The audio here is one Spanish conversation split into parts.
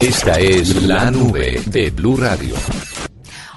Esta es la nube de Blue Radio.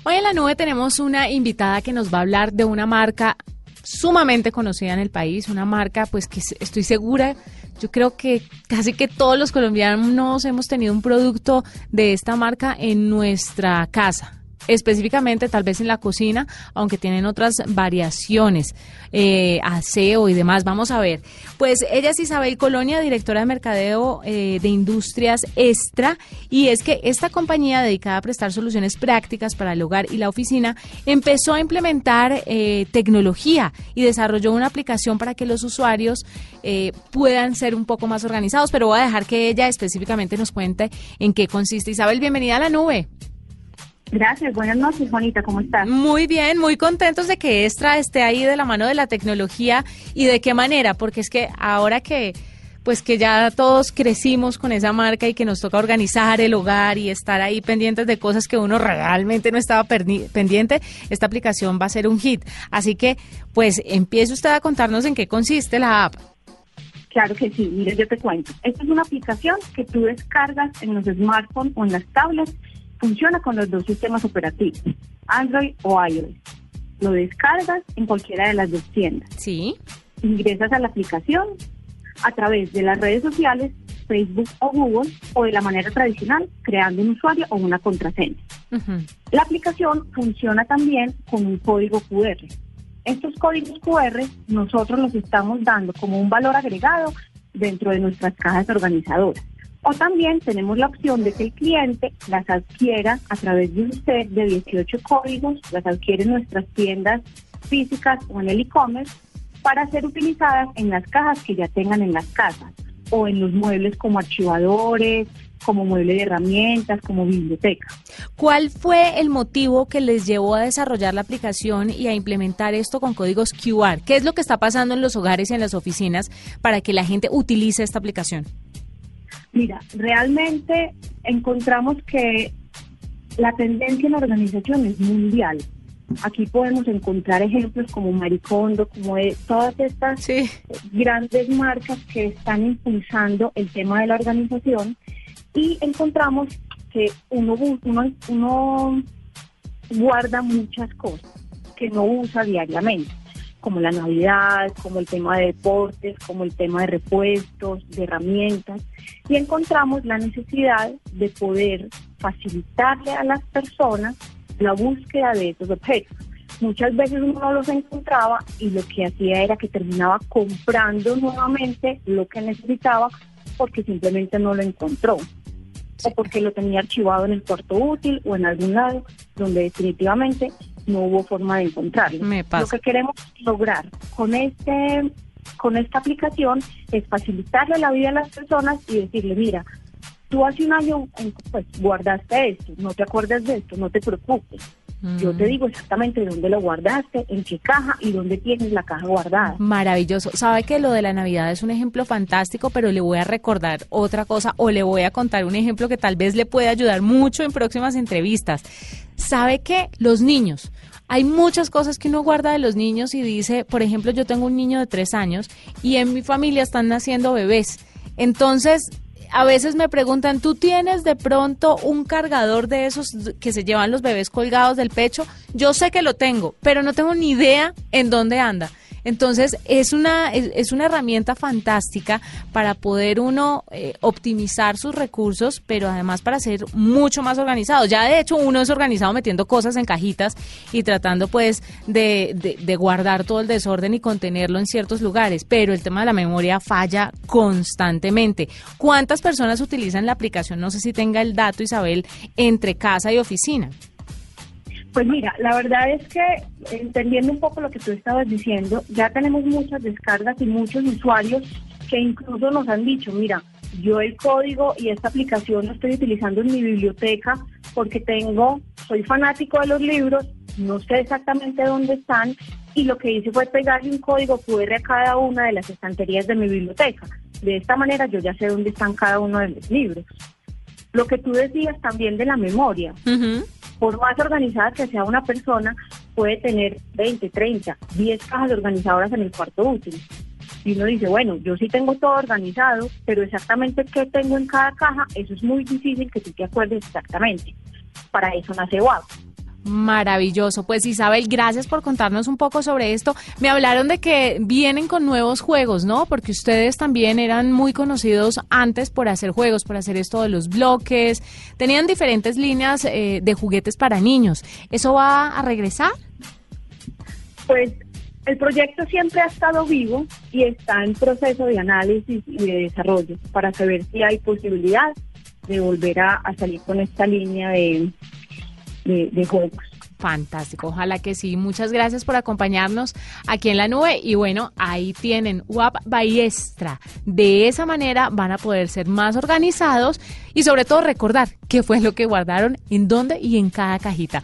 Hoy en la nube tenemos una invitada que nos va a hablar de una marca sumamente conocida en el país, una marca pues que estoy segura, yo creo que casi que todos los colombianos hemos tenido un producto de esta marca en nuestra casa específicamente tal vez en la cocina, aunque tienen otras variaciones, eh, aseo y demás. Vamos a ver. Pues ella es Isabel Colonia, directora de mercadeo eh, de Industrias Extra, y es que esta compañía dedicada a prestar soluciones prácticas para el hogar y la oficina empezó a implementar eh, tecnología y desarrolló una aplicación para que los usuarios puedan ser un poco más organizados, pero voy a dejar que ella específicamente nos cuente en qué consiste. Isabel, bienvenida a la nube. Gracias, buenas noches, Juanita, ¿cómo estás? Muy bien, muy contentos de que Extra esté ahí de la mano de la tecnología y de qué manera, porque es que ahora que pues que ya todos crecimos con esa marca y que nos toca organizar el hogar y estar ahí pendientes de cosas que uno realmente no estaba pendiente, esta aplicación va a ser un hit. Así que, pues, empiece usted a contarnos en qué consiste la app. Claro que sí, mire, yo te cuento. Esta es una aplicación que tú descargas en los smartphones o en las tablets Funciona con los dos sistemas operativos, Android o iOS. Lo descargas en cualquiera de las dos tiendas. Sí. Ingresas a la aplicación a través de las redes sociales, Facebook o Google, o de la manera tradicional, creando un usuario o una contraseña. La aplicación funciona también con un código QR. Estos códigos QR nosotros los estamos dando como un valor agregado dentro de nuestras cajas organizadoras. O también tenemos la opción de que el cliente las adquiera a través de un set de 18 códigos, las adquiere en nuestras tiendas físicas o en el e-commerce para ser utilizadas en las cajas que ya tengan en las casas o en los muebles como archivadores, como mueble de herramientas, como biblioteca. ¿Cuál fue el motivo que les llevó a desarrollar la aplicación y a implementar esto con códigos QR? ¿Qué es lo que está pasando en los hogares y en las oficinas para que la gente utilice esta aplicación? Mira, realmente encontramos que la tendencia en la organización es mundial. Aquí podemos encontrar ejemplos como Maricondo, como de todas estas grandes marcas que están impulsando el tema de la organización y encontramos que uno, uno, uno guarda muchas cosas que no usa diariamente como la Navidad, como el tema de deportes, como el tema de repuestos, de herramientas, y encontramos la necesidad de poder facilitarle a las personas la búsqueda de esos objetos. Muchas veces uno no los encontraba y lo que hacía era que terminaba comprando nuevamente lo que necesitaba porque simplemente no lo encontró o porque lo tenía archivado en el cuarto útil o en algún lado donde definitivamente no hubo forma de encontrarlo. Lo que queremos lograr con este con esta aplicación es facilitarle la vida a las personas y decirle, mira, tú hace un año pues, guardaste esto, no te acuerdas de esto, no te preocupes. Yo te mm. digo exactamente dónde lo guardaste, en qué caja y dónde tienes la caja guardada. Maravilloso. Sabe que lo de la Navidad es un ejemplo fantástico, pero le voy a recordar otra cosa o le voy a contar un ejemplo que tal vez le pueda ayudar mucho en próximas entrevistas. Sabe que los niños, hay muchas cosas que uno guarda de los niños y dice, por ejemplo, yo tengo un niño de tres años y en mi familia están naciendo bebés. Entonces, a veces me preguntan, ¿tú tienes de pronto un cargador de esos que se llevan los bebés colgados del pecho? Yo sé que lo tengo, pero no tengo ni idea en dónde anda. Entonces, es una, es, una herramienta fantástica para poder uno eh, optimizar sus recursos, pero además para ser mucho más organizado. Ya de hecho, uno es organizado metiendo cosas en cajitas y tratando pues de, de, de guardar todo el desorden y contenerlo en ciertos lugares, pero el tema de la memoria falla constantemente. ¿Cuántas personas utilizan la aplicación? No sé si tenga el dato, Isabel, entre casa y oficina. Pues mira, la verdad es que entendiendo un poco lo que tú estabas diciendo, ya tenemos muchas descargas y muchos usuarios que incluso nos han dicho, mira, yo el código y esta aplicación lo estoy utilizando en mi biblioteca porque tengo, soy fanático de los libros, no sé exactamente dónde están y lo que hice fue pegarle un código QR a cada una de las estanterías de mi biblioteca. De esta manera yo ya sé dónde están cada uno de los libros. Lo que tú decías también de la memoria. Por más organizada que sea una persona, puede tener 20, 30, 10 cajas organizadoras en el cuarto útil. Y uno dice, bueno, yo sí tengo todo organizado, pero exactamente qué tengo en cada caja, eso es muy difícil que tú te acuerdes exactamente. Para eso nace WAP. Maravilloso. Pues Isabel, gracias por contarnos un poco sobre esto. Me hablaron de que vienen con nuevos juegos, ¿no? Porque ustedes también eran muy conocidos antes por hacer juegos, por hacer esto de los bloques. Tenían diferentes líneas eh, de juguetes para niños. ¿Eso va a regresar? Pues el proyecto siempre ha estado vivo y está en proceso de análisis y de desarrollo para saber si hay posibilidad de volver a salir con esta línea de. Fantástico, ojalá que sí. Muchas gracias por acompañarnos aquí en la nube. Y bueno, ahí tienen WAP Ballestra. De esa manera van a poder ser más organizados y sobre todo recordar qué fue lo que guardaron, en dónde y en cada cajita.